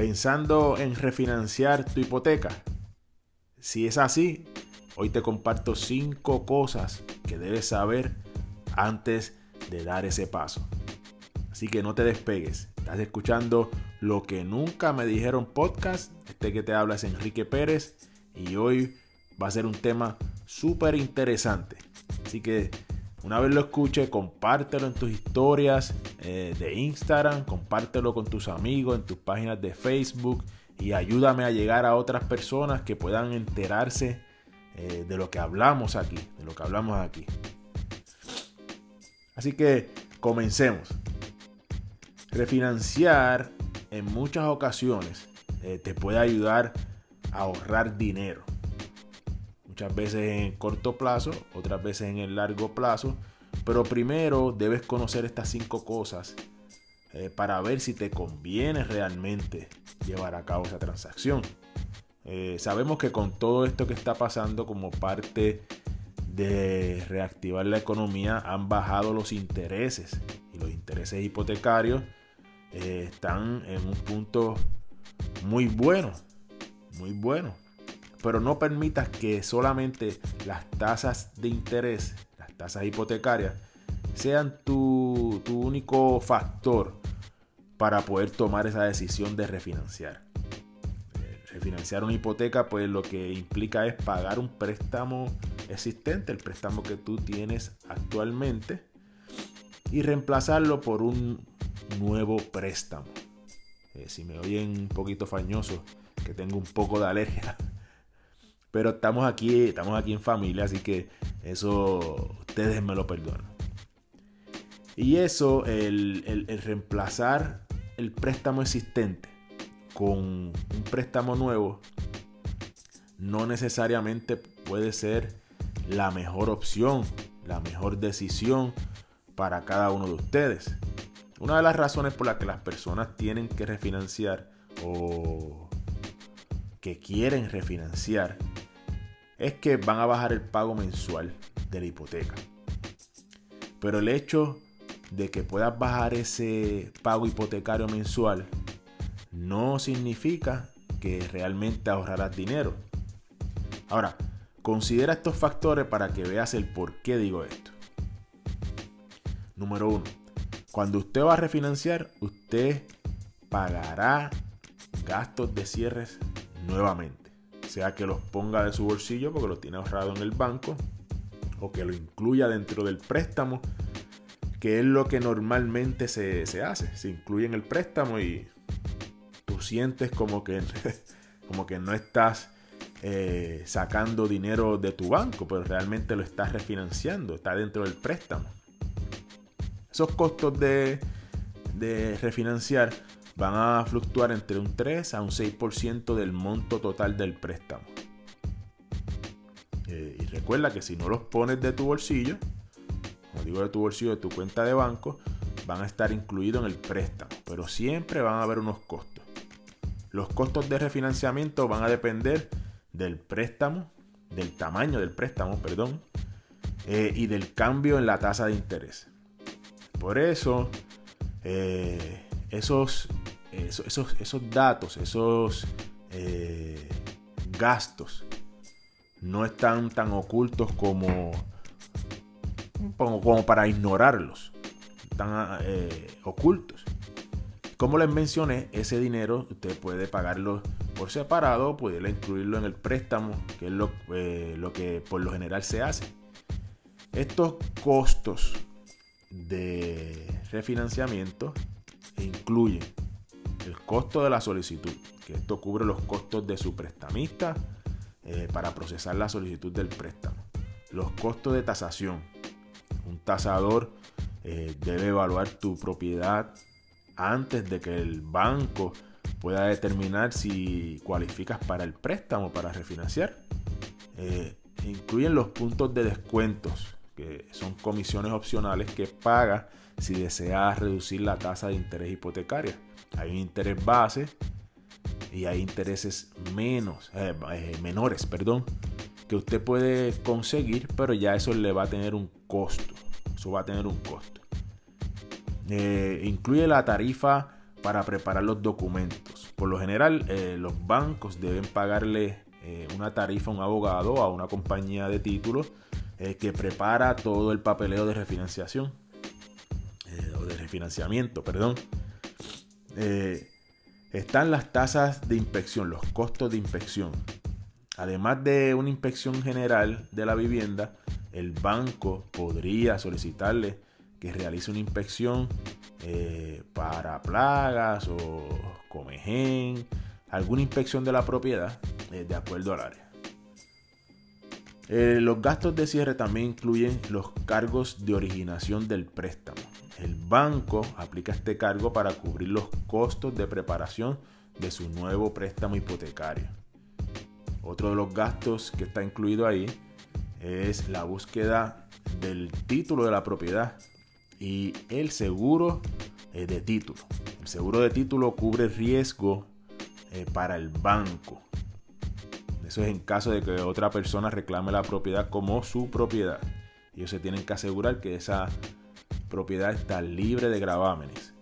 pensando en refinanciar tu hipoteca. Si es así, hoy te comparto 5 cosas que debes saber antes de dar ese paso. Así que no te despegues. Estás escuchando lo que nunca me dijeron podcast. Este que te habla es Enrique Pérez y hoy va a ser un tema súper interesante. Así que una vez lo escuche, compártelo en tus historias eh, de Instagram, compártelo con tus amigos, en tus páginas de Facebook y ayúdame a llegar a otras personas que puedan enterarse eh, de lo que hablamos aquí, de lo que hablamos aquí. Así que comencemos. Refinanciar en muchas ocasiones eh, te puede ayudar a ahorrar dinero. Muchas veces en corto plazo, otras veces en el largo plazo. Pero primero debes conocer estas cinco cosas eh, para ver si te conviene realmente llevar a cabo esa transacción. Eh, sabemos que con todo esto que está pasando como parte de reactivar la economía han bajado los intereses y los intereses hipotecarios eh, están en un punto muy bueno, muy bueno. Pero no permitas que solamente las tasas de interés, las tasas hipotecarias, sean tu, tu único factor para poder tomar esa decisión de refinanciar. Refinanciar una hipoteca, pues lo que implica es pagar un préstamo existente, el préstamo que tú tienes actualmente, y reemplazarlo por un nuevo préstamo. Eh, si me oyen un poquito fañoso, que tengo un poco de alergia. Pero estamos aquí, estamos aquí en familia, así que eso ustedes me lo perdonan. Y eso, el, el reemplazar el préstamo existente con un préstamo nuevo, no necesariamente puede ser la mejor opción, la mejor decisión para cada uno de ustedes. Una de las razones por las que las personas tienen que refinanciar o que quieren refinanciar es que van a bajar el pago mensual de la hipoteca. Pero el hecho de que puedas bajar ese pago hipotecario mensual no significa que realmente ahorrarás dinero. Ahora, considera estos factores para que veas el por qué digo esto. Número uno, cuando usted va a refinanciar, usted pagará gastos de cierres nuevamente. Sea que los ponga de su bolsillo porque lo tiene ahorrado en el banco o que lo incluya dentro del préstamo, que es lo que normalmente se, hace. Se incluye en el préstamo y tú sientes como que, como que no estás eh, sacando dinero de tu banco, pero realmente lo estás refinanciando, está dentro del préstamo. Esos costos de, refinanciar van a fluctuar entre un 3 a un 6% del monto total del préstamo. Eh, y recuerda que si no los pones de tu bolsillo, como digo de tu bolsillo, de tu cuenta de banco, van a estar incluidos en el préstamo, pero siempre van a haber unos costos. Los costos de refinanciamiento van a depender del préstamo, del tamaño del préstamo, perdón, eh, y del cambio en la tasa de interés. Por eso, eh, esos, esos, esos, datos, esos eh, gastos, no están tan ocultos como, como, para ignorarlos. Están eh, ocultos. Como les mencioné, ese dinero usted puede pagarlo por separado, puede incluirlo en el préstamo, que es lo, lo que por lo general se hace. Estos costos de refinanciamiento incluye el costo de la solicitud, que esto cubre los costos de su prestamista eh, para procesar la solicitud del préstamo. Los costos de tasación. Un tasador eh, debe evaluar tu propiedad antes de que el banco pueda determinar si cualificas para el préstamo, para refinanciar. Eh, incluyen los puntos de descuentos son comisiones opcionales que paga si desea reducir la tasa de interés hipotecaria. Hay un interés base y hay intereses menos, eh, eh, menores, perdón, que usted puede conseguir, pero ya eso le va a tener un costo. Eso va a tener un costo. Eh, incluye la tarifa para preparar los documentos. por lo general, los bancos deben pagarle una tarifa a un abogado, a una compañía de títulos que prepara todo el papeleo de refinanciación o de refinanciamiento, perdón. están las tasas de inspección, los costos de inspección. Además de una inspección general de la vivienda, el banco podría solicitarle que realice una inspección eh, para plagas o comején, alguna inspección de la propiedad eh, de acuerdo al área. Eh, los gastos de cierre también incluyen los cargos de originación del préstamo. El banco aplica este cargo para cubrir los costos de preparación de su nuevo préstamo hipotecario. Otro de los gastos que está incluido ahí es la búsqueda del título de la propiedad y el seguro eh, de título. El seguro de título cubre riesgo eh, para el banco. Eso es en caso de que otra persona reclame la propiedad como su propiedad. Ellos se tienen que asegurar que esa propiedad está libre de gravámenes.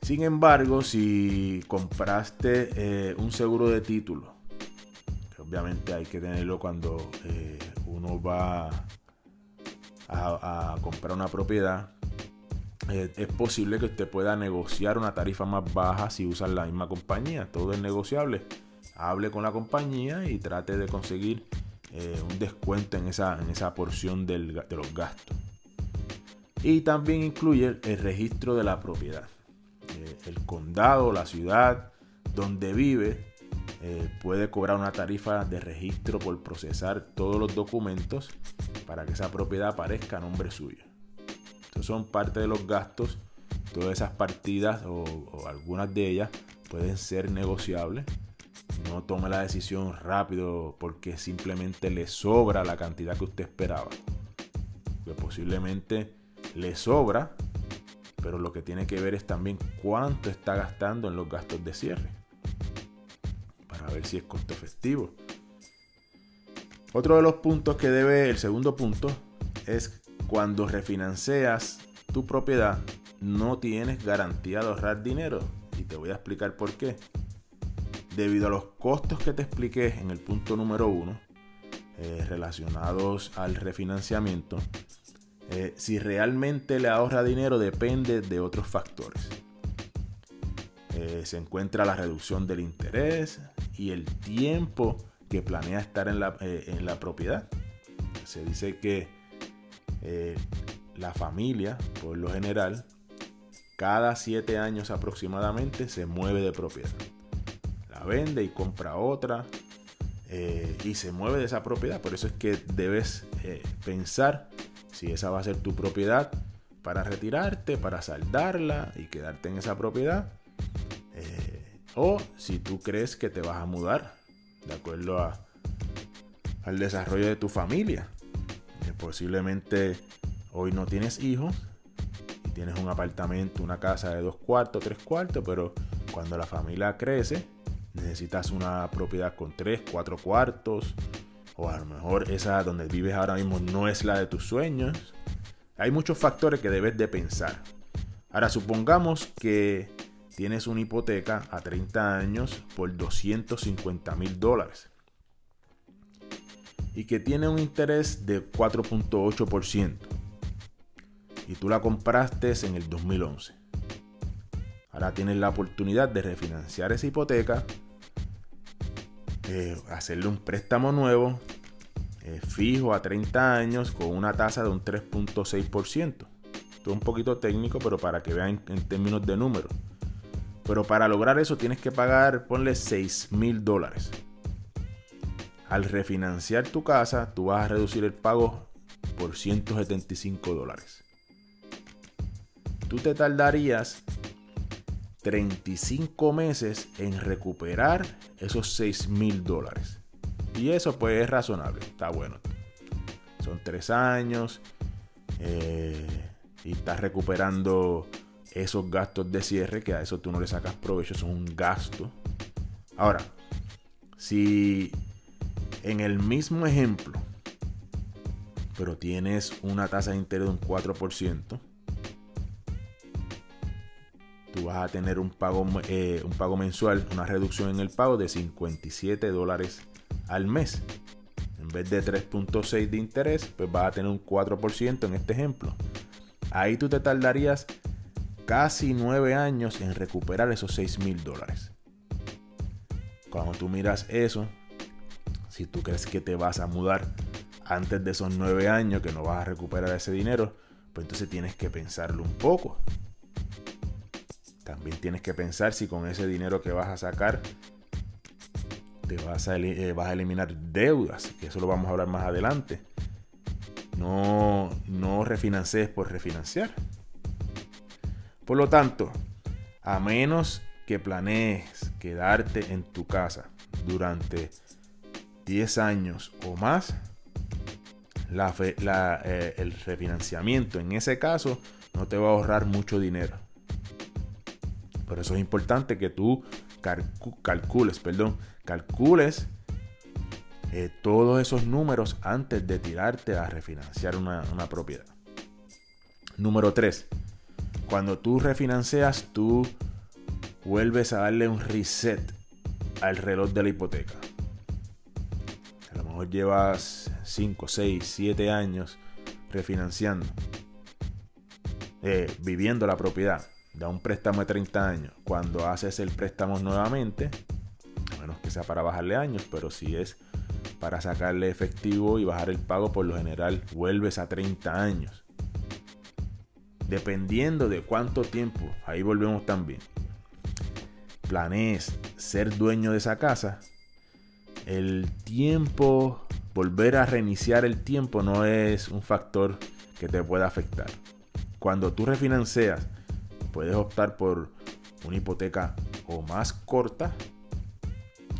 Sin embargo, si compraste eh, un seguro de título, que obviamente hay que tenerlo cuando uno va a, comprar una propiedad, eh, es posible que usted pueda negociar una tarifa más baja si usa la misma compañía. Todo es negociable. Hable con la compañía y trate de conseguir eh, un descuento en esa, en esa porción de los gastos. Y también incluye el, registro de la propiedad. Eh, el condado, la ciudad donde vive, puede cobrar una tarifa de registro por procesar todos los documentos para que esa propiedad aparezca a nombre suyo. Estos son parte de los gastos. Todas esas partidas o, algunas de ellas pueden ser negociables. No tome la decisión rápido porque simplemente le sobra la cantidad que usted esperaba. Que posiblemente le sobra, pero lo que tiene que ver es también cuánto está gastando en los gastos de cierre. Para ver si es costo efectivo. Otro de los puntos que debe, el segundo punto, es cuando refinancias tu propiedad, no tienes garantía de ahorrar dinero. Y te voy a explicar por qué. Debido a los costos que te expliqué en el punto número uno, eh, relacionados al refinanciamiento, eh, si realmente le ahorra dinero depende de otros factores. Eh, se encuentra la reducción del interés y el tiempo que planea estar en la, en la propiedad. Se dice que la familia, por lo general, cada siete años aproximadamente se mueve de propiedad. La vende y compra otra eh, y se mueve de esa propiedad. Por eso es que debes pensar si esa va a ser tu propiedad para retirarte, para saldarla y quedarte en esa propiedad. o si tú crees que te vas a mudar de acuerdo a, al desarrollo de tu familia. Eh, posiblemente hoy no tienes hijos y tienes un apartamento, una casa de dos cuartos, tres cuartos, pero cuando la familia crece, necesitas una propiedad con tres, cuatro cuartos, o a lo mejor esa donde vives ahora mismo no es la de tus sueños. Hay muchos factores que debes de pensar. Ahora supongamos que tienes una hipoteca a 30 años por 250 mil dólares y que tiene un interés de 4.8% y tú la compraste en el 2011. Ahora tienes la oportunidad de refinanciar esa hipoteca, eh, hacerle un préstamo nuevo, eh, fijo a 30 años con una tasa de un 3.6%. Esto es un poquito técnico, pero para que vean en términos de números. Pero para lograr eso tienes que pagar, ponle 6 mil dólares. Al refinanciar tu casa, tú vas a reducir el pago por 175 dólares. Tú te tardarías 35 meses en recuperar esos 6 mil dólares. Y eso pues es razonable, está bueno. Son 3 años eh, y estás recuperando esos gastos de cierre, que a eso tú no le sacas provecho, son un gasto. Ahora, si en el mismo ejemplo, pero tienes una tasa de interés de un 4%, tú vas a tener un pago, eh, un pago mensual, una reducción en el pago de 57 dólares al mes. En vez de 3.6 de interés, pues vas a tener un 4% en este ejemplo. Ahí tú te tardarías casi 9 años en recuperar esos 6 mil dólares. Cuando tú miras eso, si tú crees que te vas a mudar antes de esos 9 años, que no vas a recuperar ese dinero, pues entonces tienes que pensarlo un poco. También tienes que pensar si con ese dinero que vas a sacar te vas a, eh, vas a eliminar deudas, que eso lo vamos a hablar más adelante. No, no refinancies por refinanciar. Por lo tanto, a menos que planees quedarte en tu casa durante 10 años o más, eh, el refinanciamiento en ese caso no te va a ahorrar mucho dinero. Por eso es importante que tú calcules, perdón, calcules eh, todos esos números antes de tirarte a refinanciar una, una propiedad. Número 3. Cuando tú refinancias, tú vuelves a darle un reset al reloj de la hipoteca. A lo mejor llevas 5, 6, 7 años refinanciando, eh, viviendo la propiedad. Da un préstamo de 30 años. Cuando haces el préstamo nuevamente, menos que sea para bajarle años, pero si es para sacarle efectivo y bajar el pago, por lo general vuelves a 30 años. Dependiendo de cuánto tiempo, ahí volvemos también. Planees ser dueño de esa casa, el tiempo volver a reiniciar el tiempo no es un factor que te pueda afectar. Cuando tú refinancias, puedes optar por una hipoteca o más corta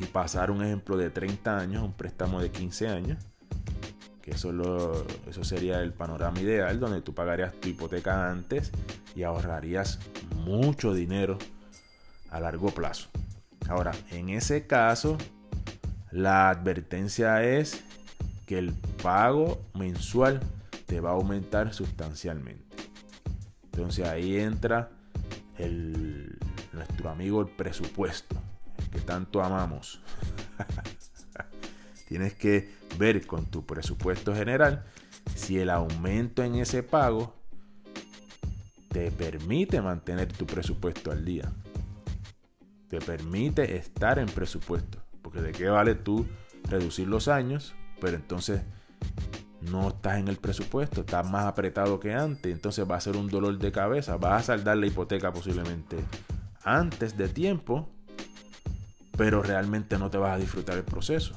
y pasar un ejemplo de 30 años, un préstamo de 15 años, que eso, eso sería el panorama ideal donde tú pagarías tu hipoteca antes y ahorrarías mucho dinero a largo plazo. Ahora, en ese caso, la advertencia es que el pago mensual te va a aumentar sustancialmente. Entonces ahí entra el, nuestro amigo el presupuesto, que tanto amamos. Tienes que ver con tu presupuesto general si el aumento en ese pago te permite mantener tu presupuesto al día. Te permite estar en presupuesto. Porque de qué vale tú reducir los años pero entonces no estás en el presupuesto, estás más apretado que antes, entonces va a ser un dolor de cabeza, vas a saldar la hipoteca posiblemente antes de tiempo, pero realmente no te vas a disfrutar el proceso.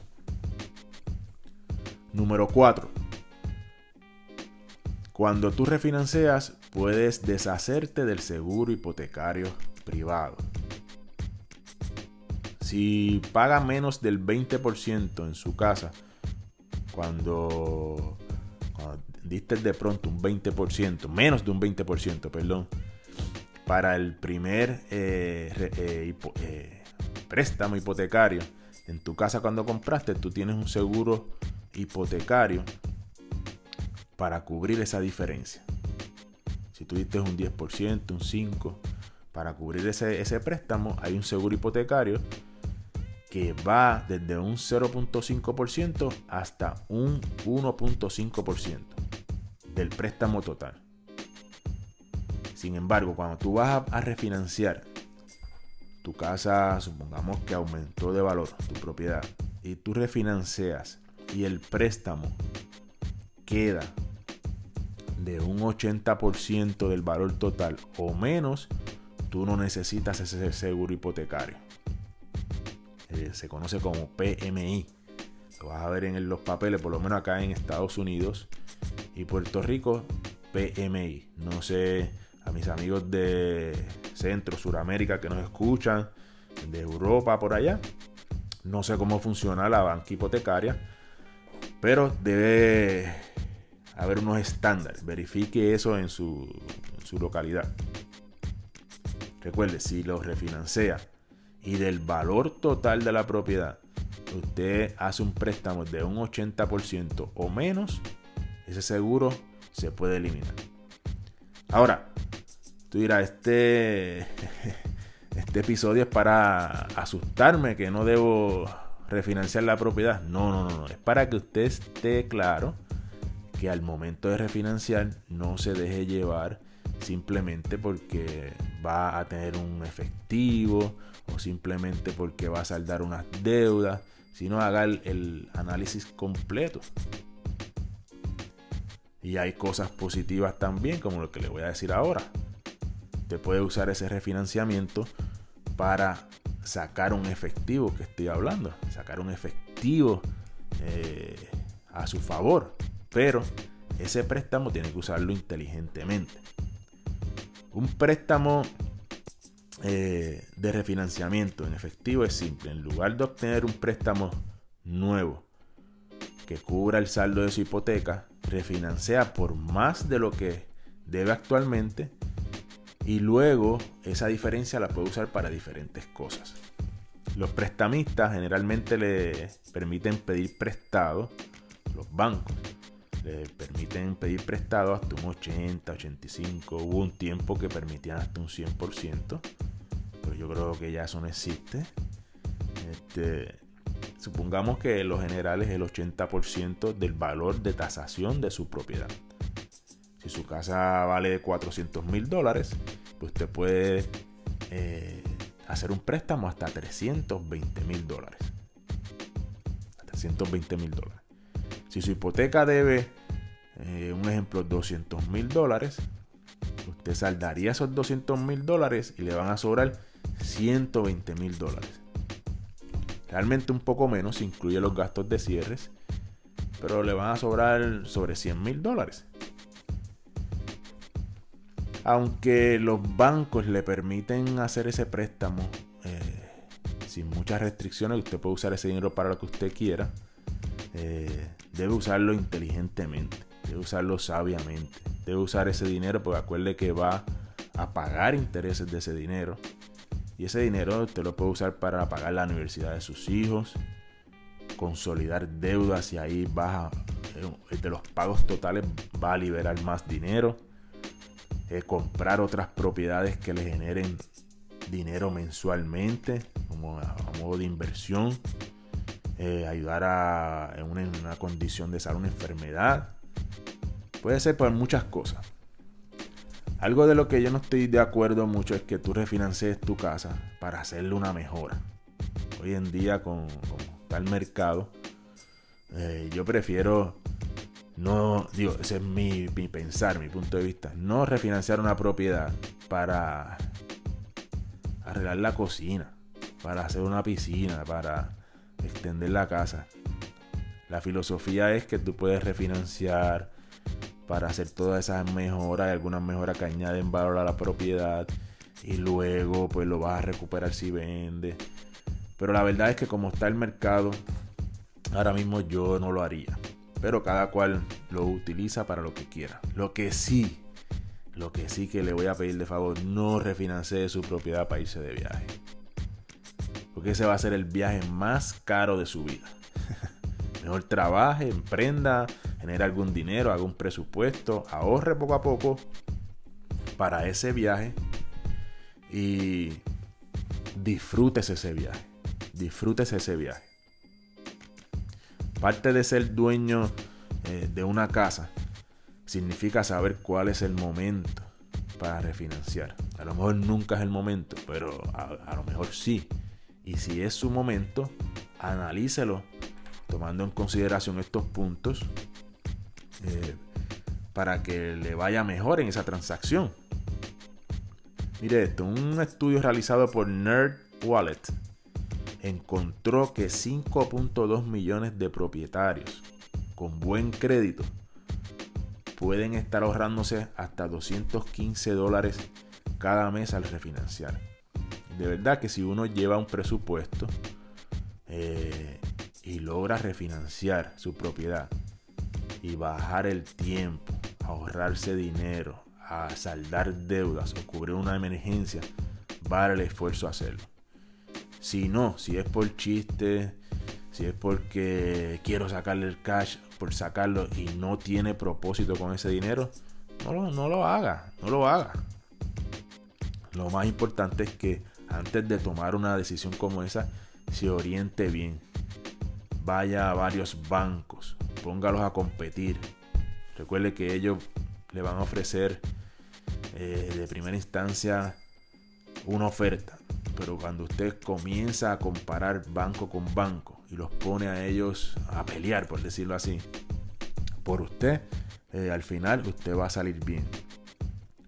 Número 4. Cuando tú refinancias, puedes deshacerte del seguro hipotecario privado. Si paga menos del 20% en su casa, cuando, diste de pronto un 20%, menos de un 20%, perdón, para el primer eh, eh, eh, préstamo hipotecario en tu casa cuando compraste, tú tienes un seguro hipotecario para cubrir esa diferencia. Si tú diste un 10%, un 5%, para cubrir ese, ese préstamo hay un seguro hipotecario que va desde un 0.5% hasta un 1.5% del préstamo total. Sin embargo, cuando tú vas a, refinanciar tu casa, supongamos que aumentó de valor tu propiedad, y tú refinancias y el préstamo queda de un 80% del valor total o menos, tú no necesitas ese seguro hipotecario. Eh, se conoce como PMI. Lo vas a ver en los papeles, por lo menos acá en Estados Unidos y Puerto Rico, PMI. No sé, a mis amigos de Centro, Suramérica que nos escuchan, de Europa por allá, no sé cómo funciona la banca hipotecaria, pero debe haber unos estándares. Verifique eso en su, en su localidad. Recuerde, si lo refinancia y del valor total de la propiedad, usted hace un préstamo de un 80% o menos, ese seguro se puede eliminar. Ahora, Tú dirás, este, este episodio es para asustarme que no debo refinanciar la propiedad. No, no, no, no. Es para que usted esté claro que al momento de refinanciar no se deje llevar simplemente porque va a tener un efectivo o simplemente porque va a saldar unas deudas, sino haga el, análisis completo. Y hay cosas positivas también, como lo que le voy a decir ahora. Usted puede usar ese refinanciamiento para sacar un efectivo que estoy hablando, sacar un efectivo eh, a su favor, pero ese préstamo tiene que usarlo inteligentemente. Un préstamo eh, de refinanciamiento en efectivo es simple. En lugar de obtener un préstamo nuevo que cubra el saldo de su hipoteca, refinancia por más de lo que debe actualmente y luego esa diferencia la puede usar para diferentes cosas. Los prestamistas generalmente le permiten pedir prestado, los bancos le permiten pedir prestado hasta un 80, 85, hubo un tiempo que permitían hasta un 100%, pero yo creo que ya eso no existe. Este, supongamos que lo general es el 80% del valor de tasación de su propiedad. Si su casa vale 400 mil dólares, pues usted puede eh, hacer un préstamo hasta 320 mil dólares. 320 mil dólares. Si su hipoteca debe, eh, un ejemplo, 200 mil dólares, usted saldaría esos 200 mil dólares y le van a sobrar 120 mil dólares. Realmente un poco menos, incluye los gastos de cierres, pero le van a sobrar sobre 100 mil dólares. Aunque los bancos le permiten hacer ese préstamo eh, sin muchas restricciones, usted puede usar ese dinero para lo que usted quiera, eh, debe usarlo inteligentemente, debe usarlo sabiamente, debe usar ese dinero porque acuerde que va a pagar intereses de ese dinero. Y ese dinero usted lo puede usar para pagar la universidad de sus hijos, consolidar deudas y ahí baja eh, de los pagos totales va a liberar más dinero eh, comprar otras propiedades que le generen dinero mensualmente, como a, modo de inversión, eh, ayudar a, en una, condición de salud, una enfermedad. Puede ser por muchas cosas. Algo de lo que yo no estoy de acuerdo mucho es que tú refinancies tu casa para hacerle una mejora. Hoy en día con, tal mercado, eh, yo prefiero no, digo, ese es mi, pensar, mi punto de vista. No refinanciar una propiedad para arreglar la cocina, para hacer una piscina, para extender la casa. La filosofía es que tú puedes refinanciar para hacer todas esas mejoras y algunas mejoras que añaden valor a la propiedad y luego pues lo vas a recuperar si vende. Pero la verdad es que como está el mercado, ahora mismo yo no lo haría pero cada cual lo utiliza para lo que quiera. Lo que sí, lo que sí que le voy a pedir de favor, no refinancie su propiedad para irse de viaje. Porque ese va a ser el viaje más caro de su vida. Mejor trabaje, emprenda, genere algún dinero, haga un presupuesto, ahorre poco a poco para ese viaje y disfrútese ese viaje. Disfrútese ese viaje. Parte de ser dueño eh, de una casa significa saber cuál es el momento para refinanciar. A lo mejor nunca es el momento, pero a, lo mejor sí. Y si es su momento, analícelo tomando en consideración estos puntos eh, para que le vaya mejor en esa transacción. Mire esto, un estudio realizado por Nerd Wallet encontró que 5.2 millones de propietarios con buen crédito pueden estar ahorrándose hasta 215 dólares cada mes al refinanciar. De verdad que si uno lleva un presupuesto eh, y logra refinanciar su propiedad y bajar el tiempo, ahorrarse dinero, a saldar deudas o cubrir una emergencia, vale el esfuerzo hacerlo. Si no, si es por chiste, si es porque quiero sacarle el cash por sacarlo y no tiene propósito con ese dinero, no lo, no lo haga, no lo haga. lo más importante es que antes de tomar una decisión como esa, se oriente bien. Vaya a varios bancos, póngalos a competir. Recuerde que ellos le van a ofrecer eh, de primera instancia una oferta. Pero cuando usted comienza a comparar banco con banco y los pone a ellos a pelear, por decirlo así, por usted, eh, al final usted va a salir bien.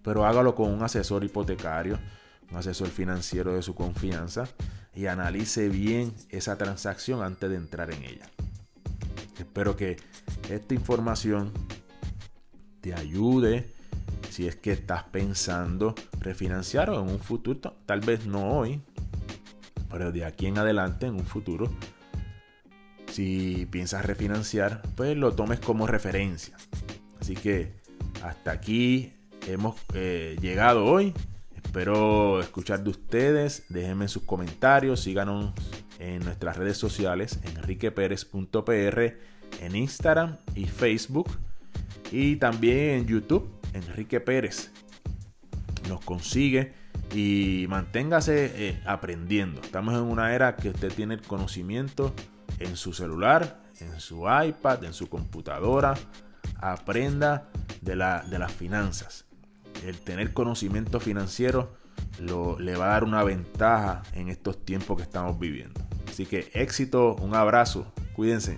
Pero hágalo con un asesor hipotecario, un asesor financiero de su confianza y analice bien esa transacción antes de entrar en ella. Espero que esta información te ayude si es que estás pensando refinanciar o en un futuro, tal vez no hoy, pero de aquí en adelante, en un futuro, si piensas refinanciar, pues lo tomes como referencia. Así que hasta aquí hemos eh, llegado hoy. Espero escuchar de ustedes. Déjenme sus comentarios. Síganos en nuestras redes sociales, enriqueperez.pr, en Instagram y Facebook. Y también en YouTube, Enrique Pérez. Nos consigue y manténgase eh, aprendiendo. Estamos en una era que usted tiene el conocimiento en su celular, en su iPad, en su computadora. Aprenda de, la, de las finanzas. El tener conocimiento financiero lo, le va a dar una ventaja en estos tiempos que estamos viviendo. Así que éxito, un abrazo, cuídense.